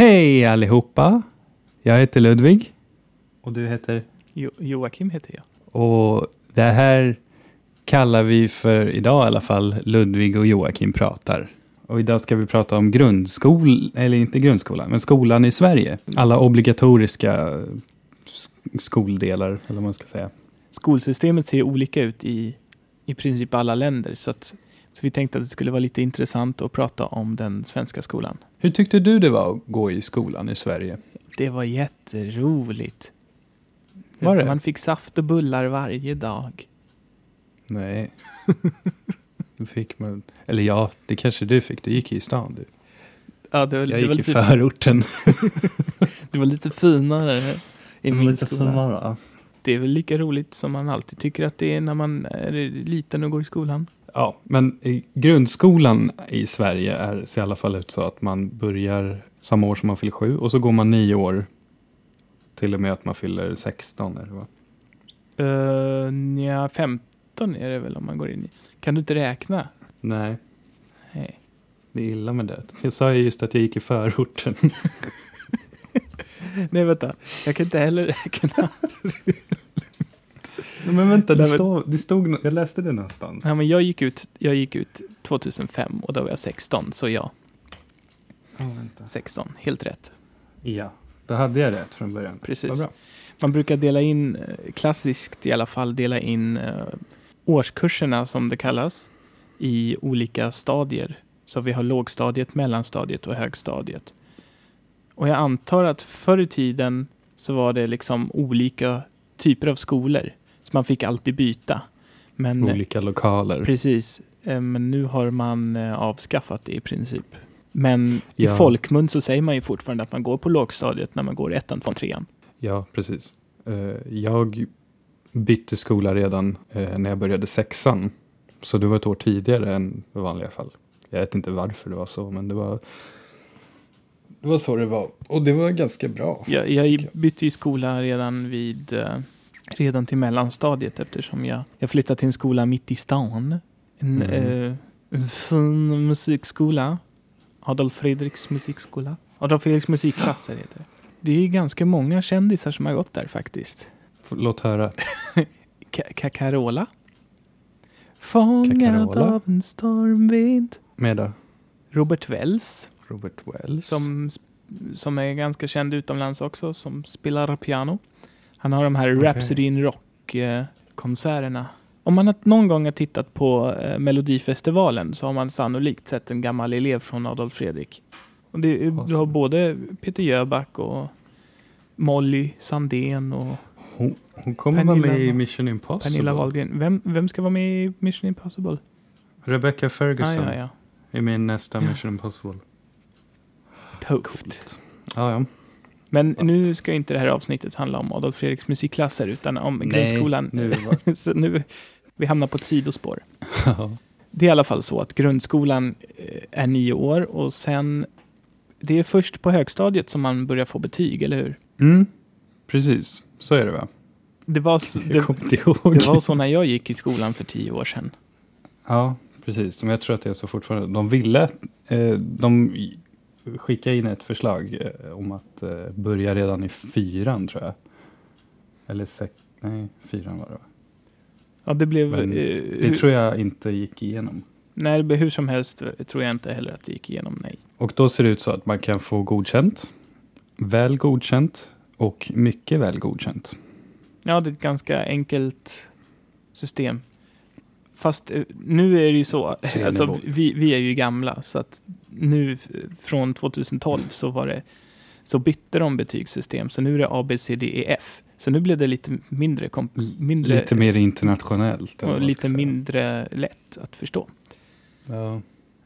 Hej allihopa! Jag heter Ludvig. Och du heter? Jo, Joakim heter jag. Och det här kallar vi för idag i alla fall Ludvig och Joakim pratar. Och idag ska vi prata om grundskolan, eller inte grundskolan, men skolan i Sverige. Alla obligatoriska sk- skoldelar, eller vad man ska säga. Skolsystemet ser olika ut i i princip alla länder. Så, att, så vi tänkte att det skulle vara lite intressant att prata om den svenska skolan. Hur tyckte du det var att gå i skolan i Sverige? Det var jätteroligt. Var det? Man fick saft och bullar varje dag. Nej. Då fick man, eller ja, det kanske du fick. Du gick i stan du. Ja, det var, Jag det var gick i lite, förorten. det var lite finare i min Lite skola. finare. Det är väl lika roligt som man alltid tycker att det är när man är liten och går i skolan. Ja, men i grundskolan i Sverige är, ser i alla fall ut så att man börjar samma år som man fyller sju och så går man nio år till och med att man fyller 16. Eller vad? Uh, nja, 15 är det väl om man går in i. Kan du inte räkna? Nej, Nej. det är illa med det. Jag sa ju just att jag gick i förorten. Nej, vänta. Jag kan inte heller räkna. men vänta, det, stod, det stod, jag läste det någonstans. Ja, men jag, gick ut, jag gick ut 2005 och då var jag 16, så ja, vänta. 16. Helt rätt. ja, då hade jag rätt från början. Precis. Man brukar dela in, eh, klassiskt i alla fall, dela in eh, årskurserna som det kallas i olika stadier. Så vi har lågstadiet, mellanstadiet och högstadiet. Och jag antar att förr i tiden så var det liksom olika typer av skolor. Så man fick alltid byta. Men eh, Olika lokaler. Precis, Eh, men nu har man eh, avskaffat det i princip. Men Ja. i folkmun så säger man ju fortfarande att man går på lågstadiet när man går ettan, tvåan, trean. Ja, precis. Jag bytte skola redan när jag började sexan. Så det var ett år tidigare än i vanliga fall. Jag vet inte varför det var så, men det var, det var så det var. Och det var ganska bra. Jag, faktiskt, jag bytte ju skola redan vid redan till mellanstadiet eftersom jag, jag flyttade till en skola mitt i stan. En, Mm. eh, fin musikskola. Adolf Fredriks musikskola. Adolf Fredriks musikklasser heter det. Det är ganska många kändisar som har gått där faktiskt. Låt höra. Ka- Ka- Carola. Fångad Carola. av en stormvind. Med då? Robert Wells, Robert Wells. som, som är ganska känd utomlands också, som spelar piano. Han har de här Okej. Rhapsody in Rock-konserterna. Om man någon gång har tittat på eh, Melodifestivalen så har man sannolikt sett en gammal elev från Adolf Fredrik. Och det, du har både Peter Jöback och Molly Sandén och hon, hon kommer vara med i Mission Impossible. Pernilla Wahlgren. Vem, vem ska vara med i Mission Impossible? Rebecca Ferguson Ah, ja, ja. i nästa Ja. Mission Impossible. Tufft. Ja, ja. Men nu ska inte det här avsnittet handla om Adolf Fredriks musikklasser utan om Nej, grundskolan. nu så nu, vi hamnar på ett sidospår. Det är i alla fall så att grundskolan eh, är nio år och sen det är först på högstadiet som man börjar få betyg, eller hur? Mm, precis. Så är det va? Det var, s- Jag det, det var så när jag gick i skolan för tio år sedan. Ja, precis. Men jag tror att det är så fortfarande. De ville, eh, de skickade in ett förslag eh, om att eh, börja redan i fyran tror jag. Eller sex, nej, fyran var det? Ja, det blev... Men eh, Det tror jag inte gick igenom. Nej, hur som helst tror jag inte heller att det gick igenom, nej. Och då ser det ut så att man kan få godkänt, väl godkänt och mycket väl godkänt. Ja, det är ett ganska enkelt system. Fast eh, nu är det ju så, alltså, vi, vi är ju gamla, så att nu från 2012 så var det så bytte de betygssystem, så nu är det A, B, C, D, E, F. Så nu blev det lite mindre, mindre Lite mer internationellt. och lite mindre lätt att förstå. Ja.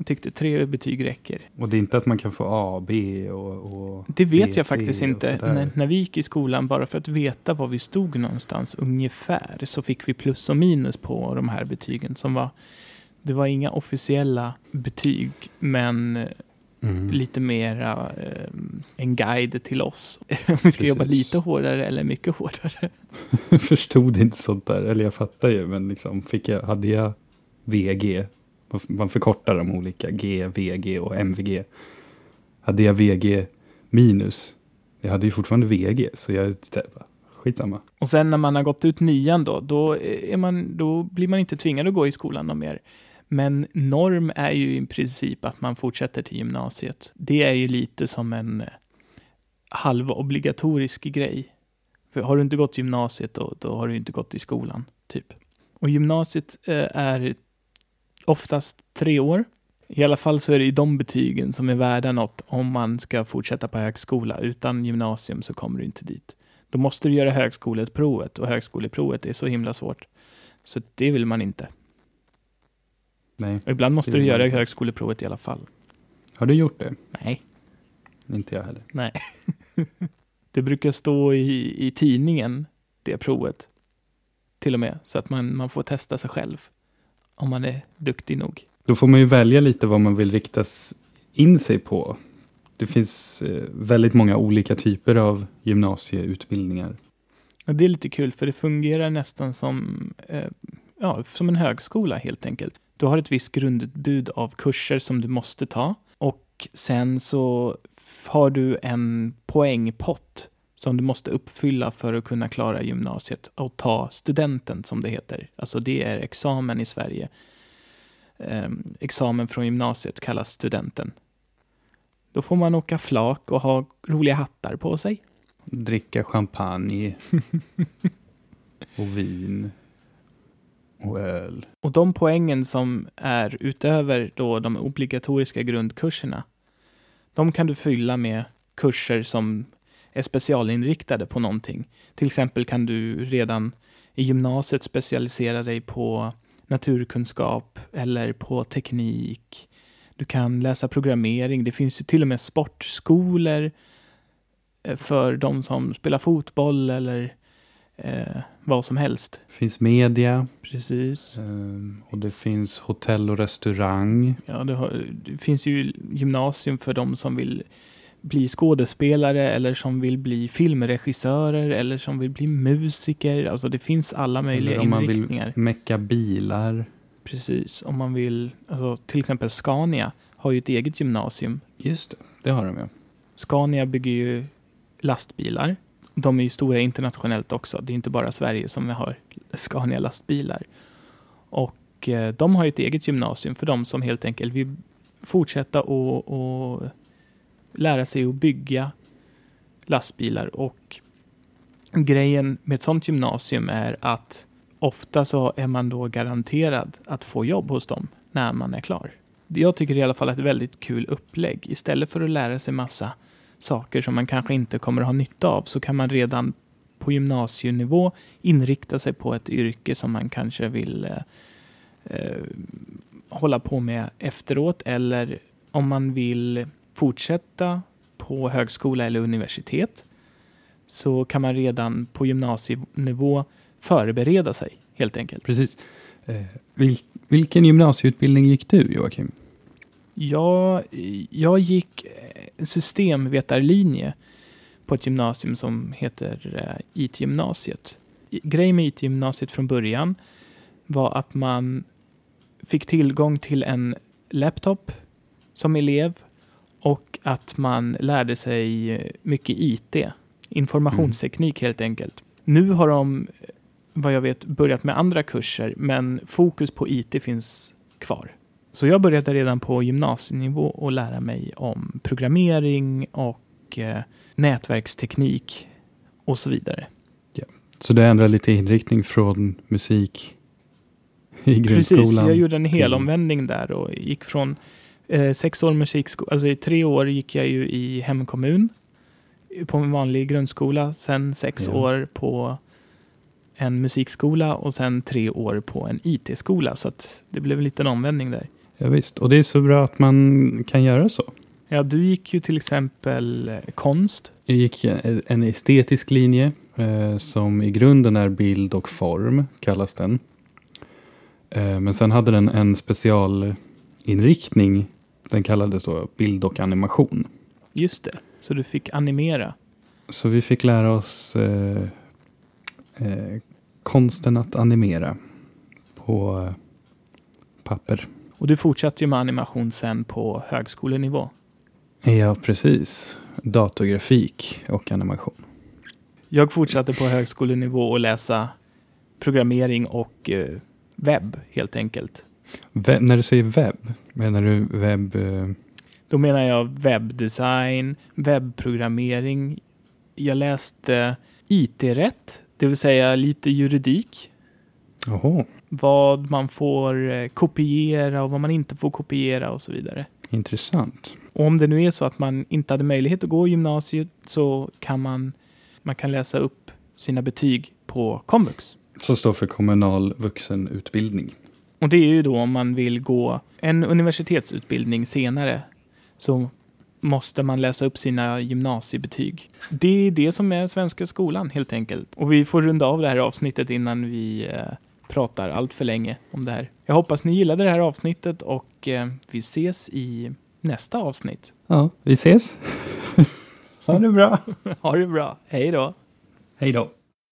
Jag tyckte tre betyg räcker. Och det är inte att man kan få A, B och... och Det vet B, jag faktiskt inte. När, när vi gick i skolan, bara för att veta var vi stod någonstans ungefär, så fick vi plus och minus på de här betygen som var det var inga officiella betyg, men Mm. lite mera eh, en guide till oss. Om vi ska jobba Precis. lite hårdare eller mycket hårdare. Förstod inte sånt där, eller jag fattar ju, men liksom fick jag, hade jag VG, man förkortar de olika G, VG och MVG. Hade jag VG minus. Jag hade ju fortfarande VG, så jag skitsamma. Och sen när man har gått ut nian då, då, är man, då blir man inte tvingad att gå i skolan någon mer. Men norm är ju i princip att man fortsätter till gymnasiet. Det är ju lite som en eh, halvobligatorisk grej. För har du inte gått gymnasiet då, då har du inte gått i skolan, typ. Och gymnasiet eh, är oftast tre år. I alla fall så är det de betygen som är värda något om man ska fortsätta på högskola. Utan gymnasium så kommer du inte dit. Då måste du göra högskoleprovet och högskoleprovet är så himla svårt. Så det vill man inte. Nej. Och ibland måste du göra högskoleprovet i alla fall. Har du gjort det? Nej. Inte jag heller. Nej. det brukar stå i, i tidningen, det provet. Till och med, så att man, man får testa sig själv. Om man är duktig nog. Då får man ju välja lite vad man vill rikta in sig på. Det finns eh, väldigt många olika typer av gymnasieutbildningar. Och det är lite kul, för det fungerar nästan som, eh, ja, som en högskola helt enkelt. Du har ett visst grundutbud av kurser som du måste ta och sen så har du en poängpott som du måste uppfylla för att kunna klara gymnasiet och ta studenten som det heter. Alltså det är examen i Sverige. Eh, examen från gymnasiet kallas studenten. Då får man åka flak och ha roliga hattar på sig. Dricka champagne och vin och öl. Och de poängen som är utöver då de obligatoriska grundkurserna, de kan du fylla med kurser som är specialinriktade på någonting. Till exempel kan du redan i gymnasiet specialisera dig på naturkunskap eller på teknik. Du kan läsa programmering. Det finns ju till och med sportskolor eh, för de som spelar fotboll eller eh, vad som helst. Det finns media. Precis. Um, och det finns hotell och restaurang. Ja, det, har, det, finns ju gymnasium för de som vill bli skådespelare eller som vill bli filmregissörer eller som vill bli musiker. Alltså det finns alla möjliga eller om inriktningar. man vill mecka bilar. Precis, om man vill, alltså till exempel Scania har ju ett eget gymnasium. Just det, det har de ja. Scania bygger ju lastbilar de är ju stora internationellt också. Det är inte bara Sverige som har Scania lastbilar. Och eh, de har ju ett eget gymnasium för de som helt enkelt vill fortsätta och, och lära sig att bygga lastbilar. Och grejen med ett sånt gymnasium är att ofta så är man då garanterad att få jobb hos dem när man är klar. Jag tycker i alla fall att det är ett väldigt kul upplägg. Istället för att lära sig massa saker som man kanske inte kommer att ha nytta av så kan man redan på gymnasienivå inrikta sig på ett yrke som man kanske vill eh, eh hålla på med efteråt eller om man vill fortsätta på högskola eller universitet så kan man redan på gymnasienivå förbereda sig helt enkelt. Precis. Eh, vil, vilken gymnasieutbildning gick du Joakim? Jag, jag gick systemvetarlinje på ett gymnasium som heter eh, IT-gymnasiet. Grejen med IT-gymnasiet från början var att man fick tillgång till en laptop som elev och att man lärde sig mycket IT, informationsteknik mm. helt enkelt. Nu har de, vad jag vet, börjat med andra kurser, men fokus på IT finns kvar. Så jag började redan på gymnasienivå att lära mig om programmering och eh, nätverksteknik och så vidare. Ja. Så du ändrade lite inriktning från musik i grundskolan? Precis, jag gjorde en helomvändning där och gick från eh, sex år musikskola, alltså i tre år gick jag ju i hemkommun på en vanlig grundskola, sen sex ja. år på en musikskola och sen tre år på en IT-skola. Så det blev en liten omvändning där. Ja, visst, och det är så bra att man kan göra så. Ja, du gick ju till exempel eh, konst. Jag gick en estetisk linje eh, som i grunden är bild och form, kallas den. Eh, men sen hade den en specialinriktning. Den kallades då bild och animation. Just det, så du fick animera. Så vi fick lära oss eh, eh konsten att animera på eh, papper. Och du fortsatte ju med animation sen på högskolenivå. Ja, precis. datorgrafik och animation. Jag fortsatte på högskolenivå att läsa programmering och eh, webb helt enkelt. Webb, när du säger webb, menar du webb... Eh, Då menar jag webbdesign, webbprogrammering. Jag läste IT-rätt, det vill säga lite juridik. Jaha, Vad man får eh, kopiera och vad man inte får kopiera och så vidare. intressant. Och om det nu är så att man inte hade möjlighet att gå gymnasiet så kan man, man kan läsa upp sina betyg på komvux. Som står för kommunal vuxenutbildning. Och det är ju då om man vill gå en universitetsutbildning senare så måste man läsa upp sina gymnasiebetyg. Det är det som är svenska skolan helt enkelt. Och vi får runda av det här avsnittet innan vi eh, pratar allt för länge om det här. Jag hoppas ni gillade det här avsnittet och eh, vi ses i nästa avsnitt. Ja, vi ses. ha det bra. Ha det bra. Hej då! Hej då.